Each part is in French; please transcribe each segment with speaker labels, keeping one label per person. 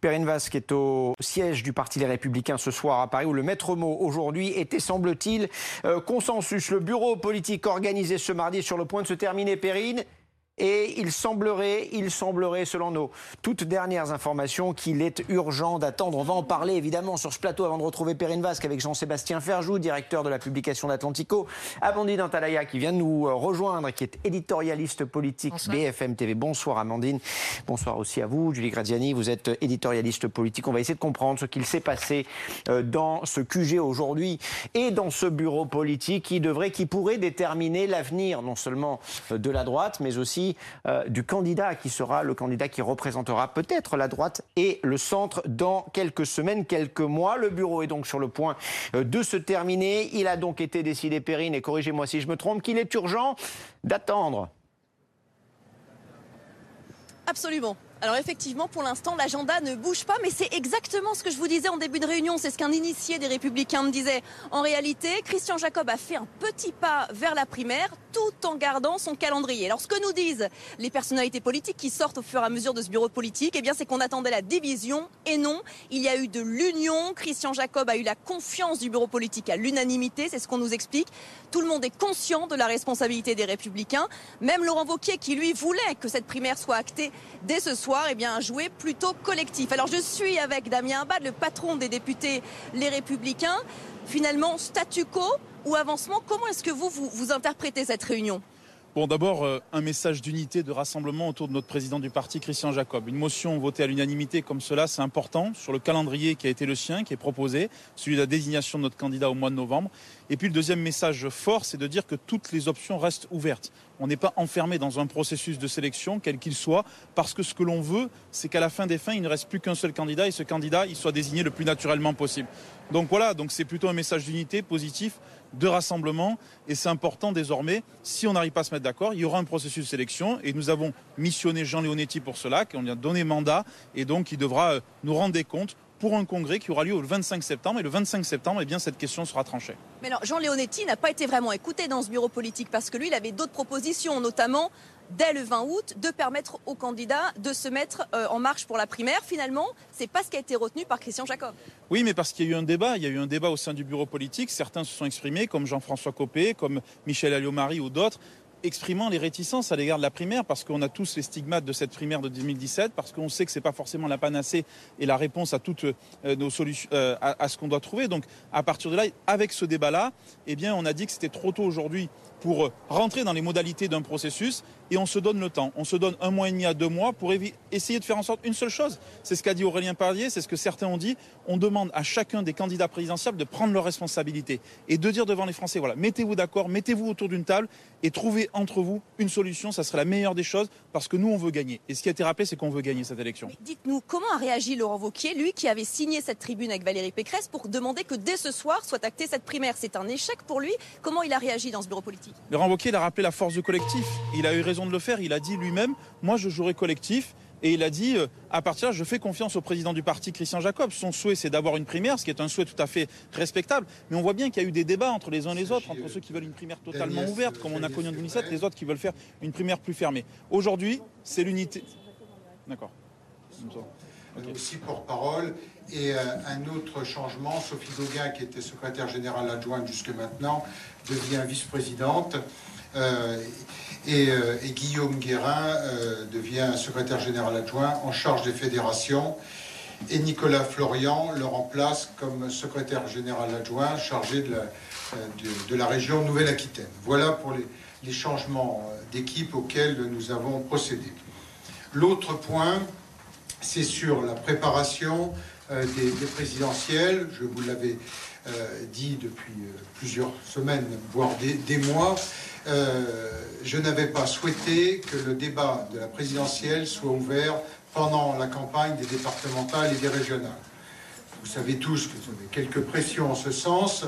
Speaker 1: Perrine Vasque est au siège du Parti Les Républicains ce soir à Paris, où le maître mot aujourd'hui était, semble-t-il, euh, consensus. Le bureau politique organisé ce mardi sur le point de se terminer, Perrine. Et il semblerait, il semblerait, selon nos toutes dernières informations, qu'il est urgent d'attendre. On va en parler évidemment sur ce plateau avant de retrouver Perrine Vasque avec Jean-Sébastien Ferjou, directeur de la publication d'Atlantico. Amandine Antalaya qui vient de nous euh, rejoindre, qui est éditorialiste politique BFM TV. Bonsoir Amandine. Bonsoir aussi à vous. Julie Graziani, vous êtes éditorialiste politique. On va essayer de comprendre ce qu'il s'est passé euh, dans ce QG aujourd'hui et dans ce bureau politique qui devrait, qui pourrait déterminer l'avenir non seulement euh, de la droite, mais aussi euh, du candidat qui sera le candidat qui représentera peut-être la droite et le centre dans quelques semaines, quelques mois. Le bureau est donc sur le point euh, de se terminer. Il a donc été décidé, Perrine, et corrigez-moi si je me trompe, qu'il est urgent d'attendre.
Speaker 2: Absolument. Alors effectivement, pour l'instant, l'agenda ne bouge pas, mais c'est exactement ce que je vous disais en début de réunion. C'est ce qu'un initié des Républicains me disait. En réalité, Christian Jacob a fait un petit pas vers la primaire, tout en gardant son calendrier. Alors ce que nous disent les personnalités politiques qui sortent au fur et à mesure de ce bureau politique, eh bien c'est qu'on attendait la division et non, il y a eu de l'union. Christian Jacob a eu la confiance du bureau politique à l'unanimité, c'est ce qu'on nous explique. Tout le monde est conscient de la responsabilité des Républicains. Même Laurent Wauquiez qui lui voulait que cette primaire soit actée dès ce soir et eh bien, un plutôt collectif. Alors je suis avec Damien Abad, le patron des députés Les Républicains. Finalement, statu quo ou avancement, comment est-ce que vous, vous, interprétez cette réunion?
Speaker 3: Bon, d'abord, euh, un message d'unité, de rassemblement autour de notre président du parti, Christian Jacob. Une motion votée à l'unanimité comme cela, c'est important, sur le calendrier qui a été le sien, qui est proposé, celui de la désignation de notre candidat au mois de novembre. Et puis le deuxième message fort, c'est de dire que toutes les options restent ouvertes. On n'est pas enfermé dans un processus de sélection, quel qu'il soit, parce que ce que l'on veut, c'est qu'à la fin des fins, il ne reste plus qu'un seul candidat et ce candidat, il soit désigné le plus naturellement possible. Donc voilà, donc c'est plutôt un message d'unité positif, de rassemblement, et c'est important désormais. Si on n'arrive pas à se mettre d'accord, il y aura un processus de sélection, et nous avons missionné Jean Leonetti pour cela, qu'on lui a donné mandat, et donc il devra euh, nous rendre des comptes pour un congrès qui aura lieu le 25 septembre. Et le 25 septembre, eh bien, cette question sera tranchée.
Speaker 2: Mais alors, Jean Leonetti n'a pas été vraiment écouté dans ce bureau politique parce que lui, il avait d'autres propositions, notamment dès le 20 août, de permettre aux candidats de se mettre euh, en marche pour la primaire. Finalement, c'est pas ce qui a été retenu par Christian Jacob.
Speaker 3: Oui, mais parce qu'il y a eu un débat. Il y a eu un débat au sein du bureau politique. Certains se sont exprimés, comme Jean-François Copé, comme Michel Alliot-Marie ou d'autres exprimant les réticences à l'égard de la primaire, parce qu'on a tous les stigmates de cette primaire de 2017, parce qu'on sait que ce n'est pas forcément la panacée et la réponse à toutes euh, nos solutions, euh, à, ce qu'on doit trouver. Donc, à partir de là, avec ce débat-là, eh bien, on a dit que c'était trop tôt aujourd'hui pour rentrer dans les modalités d'un processus et on se donne le temps. On se donne un mois et demi à deux mois pour essayer de faire en sorte une seule chose. C'est ce qu'a dit Aurélien Parlier, c'est ce que certains ont dit. On demande à chacun des candidats présidentiels de prendre leurs responsabilités et de dire devant les Français, voilà, mettez-vous d'accord, mettez-vous autour d'une table et trouvez entre vous une solution. Ça serait la meilleure des choses parce que nous, on veut gagner. Et ce qui a été rappelé, c'est qu'on veut gagner cette élection.
Speaker 2: Dites-nous, comment a réagi Laurent Wauquiez, lui qui avait signé cette tribune avec Valérie Pécresse pour demander que dès ce soir soit actée cette primaire? C'est un échec pour lui. Comment il a réagi dans ce bureau politique?
Speaker 3: Laurent Wauquiez, il a rappelé la force du collectif. Il a eu raison de le faire. Il a dit lui-même, moi je jouerai collectif. Et il a dit, euh, à partir de là, je fais confiance au président du parti, Christian Jacob. Son souhait, c'est d'avoir une primaire, ce qui est un souhait tout à fait respectable. Mais on voit bien qu'il y a eu des débats entre les uns et les autres, entre ceux qui veulent une primaire totalement ouverte, comme on a connu en 2017, et les autres qui veulent faire une primaire plus fermée. Aujourd'hui, c'est l'unité.
Speaker 4: D'accord. Aussi porte-parole. Et euh, un autre changement, Sophie Gauguin, qui était secrétaire générale adjointe jusque maintenant, devient vice-présidente. Euh, euh, et, Guillaume Guérin euh, devient secrétaire général adjoint en charge des fédérations. Et Nicolas Florian le remplace comme secrétaire général adjoint chargé de la, de, la région Nouvelle-Aquitaine. Voilà pour les, les changements d'équipe auxquels nous avons procédé. L'autre point, c'est sur la préparation des, des, présidentielles. Je vous l'avais dit depuis plusieurs semaines, voire des, mois. Euh, je n'avais pas souhaité que le débat de la présidentielle soit ouvert pendant la campagne des départementales et des régionales. Vous savez tous que vous avez quelques pressions en ce sens.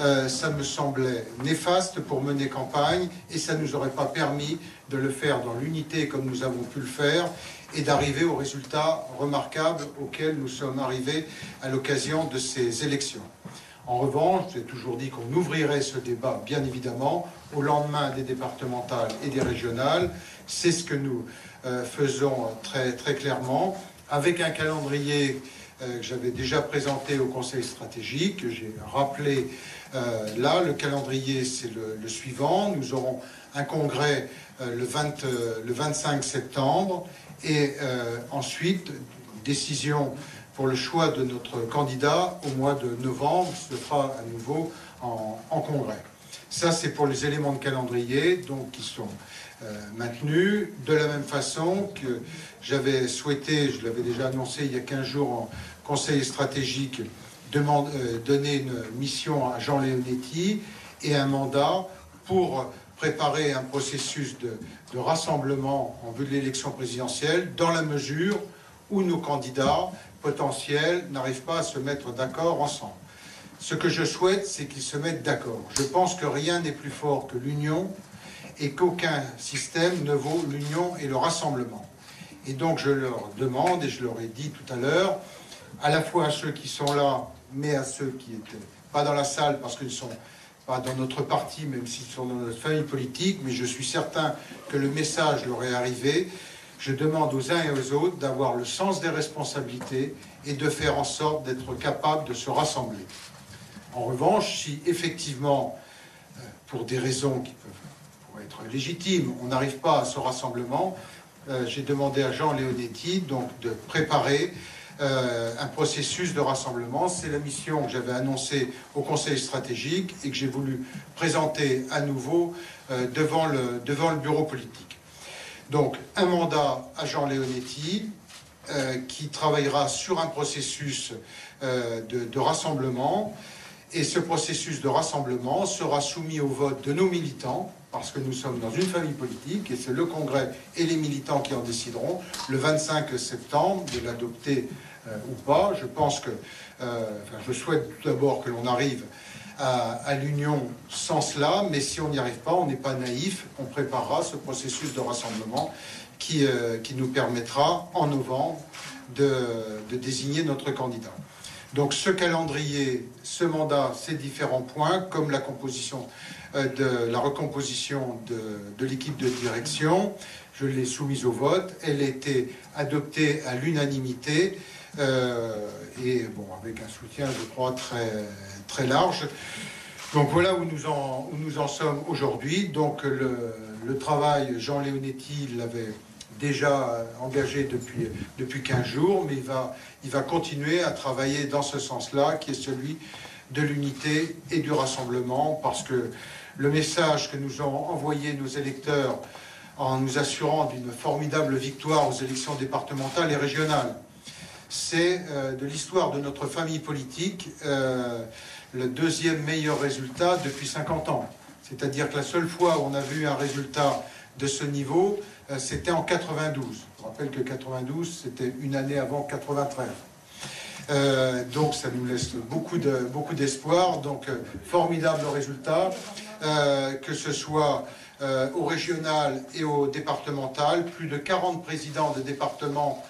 Speaker 4: Euh, ça me semblait néfaste pour mener campagne et ça ne nous aurait pas permis de le faire dans l'unité comme nous avons pu le faire et d'arriver aux résultats remarquables auxquels nous sommes arrivés à l'occasion de ces élections. En revanche, j'ai toujours dit qu'on ouvrirait ce débat, bien évidemment, au lendemain des départementales et des régionales. C'est ce que nous euh, faisons très, très clairement, avec un calendrier que j'avais déjà présenté au Conseil stratégique, que j'ai rappelé euh, là. Le calendrier, c'est le, suivant. Nous aurons un congrès euh, le, 20, le 25 septembre et ensuite décision pour le choix de notre candidat au mois de novembre. Ce sera à nouveau en, en congrès. Ça, c'est pour les éléments de calendrier, donc qui sont euh, maintenu, de la même façon que j'avais souhaité, je l'avais déjà annoncé il y a 15 jours en conseil stratégique, euh, donner une mission à Jean Leonetti et un mandat pour préparer un processus de rassemblement en vue de l'élection présidentielle dans la mesure où nos candidats potentiels n'arrivent pas à se mettre d'accord ensemble. Ce que je souhaite, c'est qu'ils se mettent d'accord. Je pense que rien n'est plus fort que l'union et qu'aucun système ne vaut l'union et le rassemblement. Et donc je leur demande, et je leur ai dit tout à l'heure, à la fois à ceux qui sont là, mais à ceux qui n'étaient pas dans la salle parce qu'ils ne sont pas dans notre parti, même s'ils sont dans notre famille politique, mais je suis certain que le message leur est arrivé. Je demande aux uns et aux autres d'avoir le sens des responsabilités et de faire en sorte d'être capables de se rassembler. En revanche, si effectivement, euh, pour des raisons qui peuvent être légitime. On n'arrive pas à ce rassemblement. Euh, j'ai demandé à Jean Leonetti donc de préparer euh, un processus de rassemblement. C'est la mission que j'avais annoncée au Conseil stratégique et que j'ai voulu présenter à nouveau euh, devant, le, bureau politique. Donc un mandat à Jean Leonetti qui travaillera sur un processus de rassemblement. Et ce processus de rassemblement sera soumis au vote de nos militants parce que nous sommes dans une famille politique et c'est le Congrès et les militants qui en décideront le 25 septembre de l'adopter euh, ou pas. Je pense que, euh, je souhaite tout d'abord que l'on arrive à, l'union sans cela, mais si on n'y arrive pas, on n'est pas naïf, on préparera ce processus de rassemblement qui, euh, nous permettra en novembre de désigner notre candidat. Donc ce calendrier, ce mandat, ces différents points, comme la composition euh, de la recomposition de, l'équipe de direction. Je l'ai soumise au vote. Elle a été adoptée à l'unanimité euh, et bon, avec un soutien, je crois, très, très large. Donc voilà où nous en, où nous en sommes aujourd'hui. Donc le, le, travail, Jean Leonetti l'avait déjà engagé depuis, depuis 15 jours, mais il va, il va continuer à travailler dans ce sens-là, qui est celui de l'unité et du rassemblement, parce que le message que nous ont envoyé nos électeurs en nous assurant d'une formidable victoire aux élections départementales et régionales. C'est euh, de l'histoire de notre famille politique euh, le deuxième meilleur résultat depuis 50 ans. C'est-à-dire que la seule fois où on a vu un résultat de ce niveau, euh, c'était en 92. Je rappelle que 92, c'était une année avant 93. Euh, donc ça nous laisse beaucoup de beaucoup d'espoir. Donc euh, formidable résultat, euh, que ce soit au régional et au départemental. Plus de 40 présidents de départements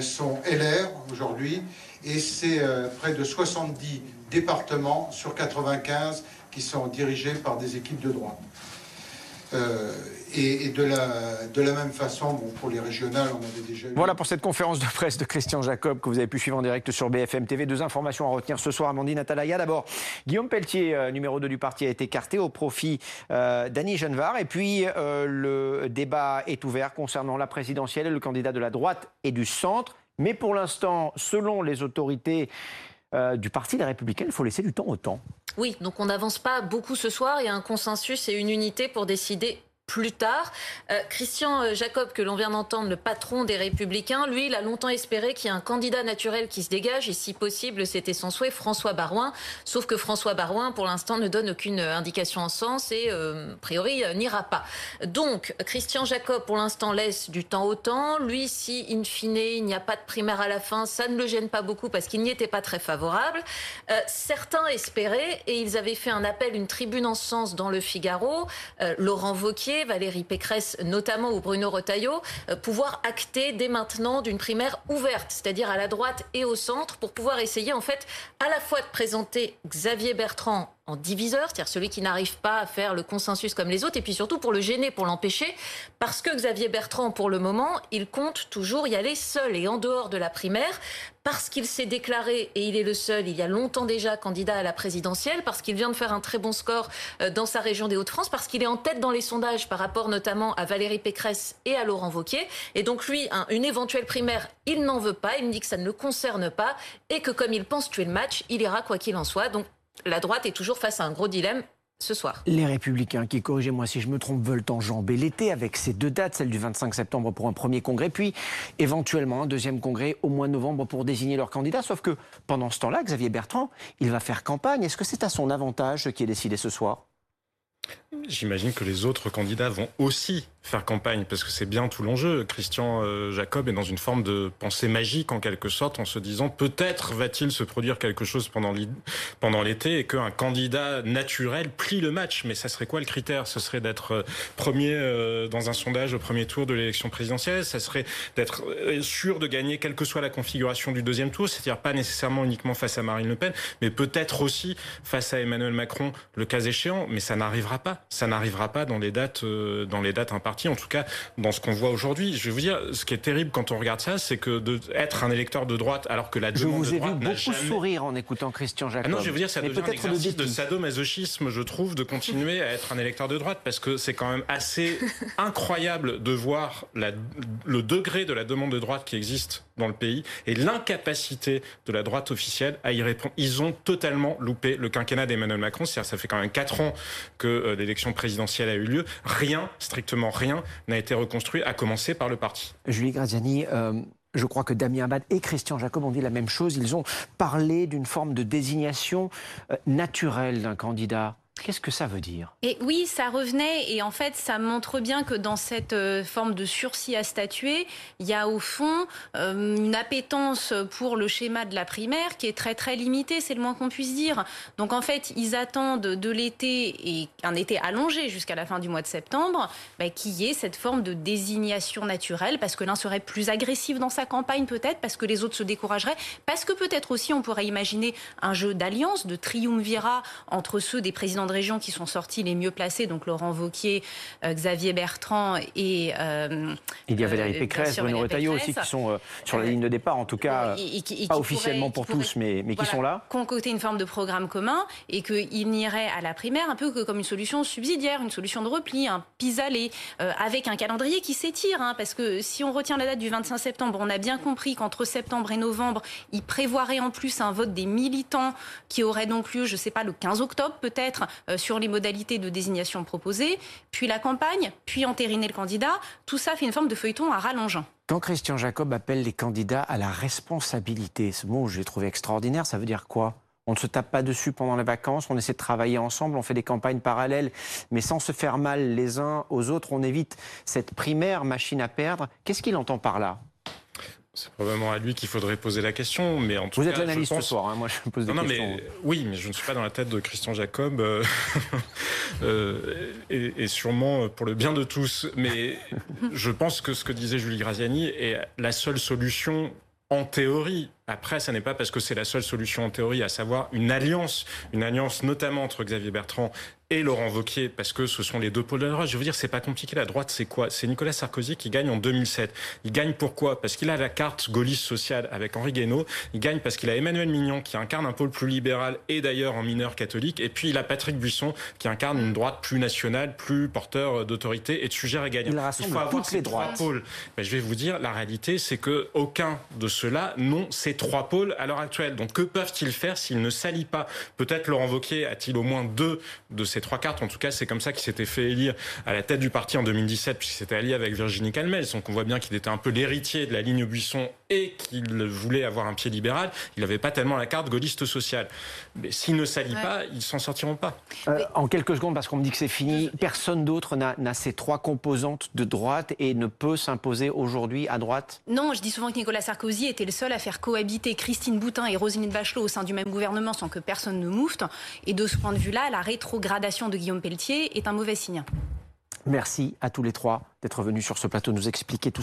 Speaker 4: sont LR aujourd'hui et c'est près de 70 départements sur 95 qui sont dirigés par des équipes de droite. Et, de, la, de la même façon, pour les régionales, on avait déjà...
Speaker 1: Voilà pour cette conférence de presse de Christian Jacob que vous avez pu suivre en direct sur BFM TV. Deux informations à retenir ce soir, Amandine Atalaya. D'abord, Guillaume Pelletier, euh, numéro 2 du parti, a été écarté au profit euh, d'Annie Genevard. Et puis, euh, le débat est ouvert concernant la présidentielle et le candidat de la droite et du centre. Mais pour l'instant, selon les autorités du Parti des Républicains, il faut laisser du temps au temps.
Speaker 5: Oui, donc on n'avance pas beaucoup ce soir. Il y a un consensus et une unité pour décider plus tard. Euh, Christian euh, Jacob, que l'on vient d'entendre, le patron des Républicains, lui, il a longtemps espéré qu'il y ait un candidat naturel qui se dégage, et si possible, c'était son souhait, François Barouin. Sauf que François Barouin, pour l'instant, ne donne aucune indication en sens et, euh, a priori, n'ira pas. Donc, Christian Jacob, pour l'instant, laisse du temps au temps. Lui, si, in fine, il n'y a pas de primaire à la fin, ça ne le gêne pas beaucoup parce qu'il n'y était pas très favorable. certains espéraient, et ils avaient fait un appel, une tribune en sens dans le Figaro, Laurent Vauquier, Valérie Pécresse notamment ou Bruno Retailleau, euh, pouvoir acter dès maintenant d'une primaire ouverte, c'est-à-dire à la droite et au centre, pour pouvoir essayer en fait à la fois de présenter Xavier Bertrand en diviseur, c'est-à-dire celui qui n'arrive pas à faire le consensus comme les autres, et puis surtout pour le gêner, pour l'empêcher, parce que Xavier Bertrand, pour le moment, il compte toujours y aller seul et en dehors de la primaire, parce qu'il s'est déclaré, et il est le seul, il y a longtemps déjà, candidat à la présidentielle, parce qu'il vient de faire un très bon score euh, dans sa région des Hauts-de-France, parce qu'il est en tête dans les sondages par rapport notamment à Valérie Pécresse et à Laurent Wauquiez. Et donc lui, une éventuelle primaire, il n'en veut pas, il me dit que ça ne le concerne pas, et que comme il pense tuer le match, il ira quoi qu'il en soit. Donc la droite est toujours face à un gros dilemme ce soir.
Speaker 1: Les Républicains, qui, corrigez-moi si je me trompe, veulent enjamber l'été avec ces deux dates, celle du 25 septembre pour un premier congrès, puis éventuellement un deuxième congrès au mois de novembre pour désigner leur candidat. Sauf que pendant ce temps-là, Xavier Bertrand, il va faire campagne. Est-ce que c'est à son avantage qui est décidé ce soir?
Speaker 6: J'imagine que les autres candidats vont aussi faire campagne, parce que c'est bien tout l'enjeu. Christian euh, Jacob est dans une forme de pensée magique, en quelque sorte, en se disant peut-être va-t-il se produire quelque chose pendant l'été et qu'un candidat naturel plie le match. Mais ça serait quoi le critère? Ce serait d'être euh, premier euh, dans un sondage au premier tour de l'élection présidentielle, ça serait d'être sûr de gagner quelle que soit la configuration du deuxième tour, c'est-à-dire pas nécessairement uniquement face à Marine Le Pen, mais peut-être aussi face à Emmanuel Macron, le cas échéant, mais ça n'arrivera pas. Ça n'arrivera pas dans les dates, dans les dates imparties en tout cas dans ce qu'on voit aujourd'hui. Je vais vous dire, ce qui est terrible quand on regarde ça, c'est que d'être un électeur de droite alors que la demande
Speaker 1: je vous ai
Speaker 6: de
Speaker 1: vu beaucoup sourire en écoutant Christian Jacob.
Speaker 6: Ah non, je vais vous dire, ça devient un exercice de sadomasochisme, je trouve, de continuer à être un électeur de droite parce que c'est quand même assez incroyable de voir la, le degré de la demande de droite qui existe dans le pays et l'incapacité de la droite officielle à y répondre. Ils ont totalement loupé le quinquennat d'Emmanuel Macron. C'est-à-dire, ça fait quand même quatre ans que euh, l'élection présidentielle a eu lieu. Rien, strictement rien, n'a été reconstruit, à commencer par le parti.
Speaker 1: Julie Graziani, euh, je crois que Damien Abad et Christian Jacob ont dit la même chose. Ils ont parlé d'une forme de désignation euh, naturelle d'un candidat. Qu'est-ce que ça veut dire?
Speaker 7: Et oui, ça revenait et en fait, ça montre bien que dans cette euh, forme de sursis à statuer, il y a au fond euh, une appétence pour le schéma de la primaire qui est très très limitée, c'est le moins qu'on puisse dire. Donc en fait, ils attendent de l'été et un été allongé jusqu'à la fin du mois de septembre, bah, qu'il y ait cette forme de désignation naturelle, parce que l'un serait plus agressif dans sa campagne peut-être, parce que les autres se décourageraient, parce que peut-être aussi on pourrait imaginer un jeu d'alliance, de triumvirat entre ceux des présidents de région qui sont sortis les mieux placés, donc Laurent Vauquier, euh, Xavier Bertrand et...
Speaker 1: Euh, Il y a Valérie euh, Pécresse, Bruno Retailleau aussi qui sont sur la ligne de départ, en tout cas, pas officiellement pour tous, mais, mais qui sont là.
Speaker 7: Concocter une forme de programme commun et qu'il n'irait à la primaire un peu que comme une solution subsidiaire, une solution de repli, un pis-aller, avec un calendrier qui s'étire. Hein, parce que si on retient la date du 25 septembre, on a bien compris qu'entre septembre et novembre, il prévoirait en plus un vote des militants qui aurait donc lieu, je ne sais pas, le 15 octobre peut-être, euh, sur les modalités de désignation proposées, puis la campagne, puis entériner le candidat. Tout ça fait une forme de feuilleton à rallongeant.
Speaker 1: Quand Christian Jacob appelle les candidats à la responsabilité, ce mot j'ai trouvé extraordinaire, ça veut dire quoi? On ne se tape pas dessus pendant les vacances, on essaie de travailler ensemble, on fait des campagnes parallèles, mais sans se faire mal les uns aux autres, on évite cette primaire machine à perdre. Qu'est-ce qu'il entend par là?
Speaker 6: C'est probablement à lui qu'il faudrait poser la question, mais en tout
Speaker 1: Vous
Speaker 6: êtes
Speaker 1: l'analyste ce soir, hein, moi je me pose des non,
Speaker 6: questions. Mais, oui, mais je ne suis pas dans la tête de Christian Jacob, euh, euh, et, sûrement pour le bien de tous. Mais je pense que ce que disait Julie Graziani est la seule solution en théorie après, ça n'est pas parce que c'est la seule solution en théorie, à savoir une alliance, une alliance notamment entre Xavier Bertrand et Laurent Wauquiez, parce que ce sont les deux pôles de la droite. Je veux dire, c'est pas compliqué. La droite, c'est quoi? C'est Nicolas Sarkozy qui gagne en 2007. Il gagne pourquoi? Parce qu'il a la carte gaulliste sociale avec Henri Guénaud. Il gagne parce qu'il a Emmanuel Mignon qui incarne un pôle plus libéral et d'ailleurs en mineur catholique. Et puis il a Patrick Buisson qui incarne une droite plus nationale, plus porteur d'autorité et de sujets régaliens.
Speaker 1: Il, il faut avoir ces trois pôles.
Speaker 6: Ben, je vais vous dire, la réalité, c'est que aucun de ceux-là n'ont ces trois pôles à l'heure actuelle. Donc que peuvent-ils faire s'ils ne s'allient pas? Peut-être Laurent Wauquiez a-t-il au moins deux de ces trois cartes. En tout cas, c'est comme ça qu'il s'était fait élire à la tête du parti en 2017, puisqu'il s'était allié avec Virginie Calmel. Donc on voit bien qu'il était un peu l'héritier de la ligne Buisson et qu'il voulait avoir un pied libéral. Il n'avait pas tellement la carte gaulliste sociale. Mais s'ils ne s'allient pas, ils s'en sortiront pas.
Speaker 1: Euh, en quelques secondes, parce qu'on me dit que c'est fini, personne d'autre n'a ces trois composantes de droite et ne peut s'imposer aujourd'hui à droite?
Speaker 7: Non, je dis souvent que Nicolas Sarkozy était le seul à faire cohabiter Christine Boutin et Roselyne Bachelot au sein du même gouvernement sans que personne ne moufte. Et de ce point de vue-là, la rétrogradation de Guillaume Pelletier est un mauvais signe.
Speaker 1: Merci à tous les trois d'être venus sur ce plateau nous expliquer tout ça.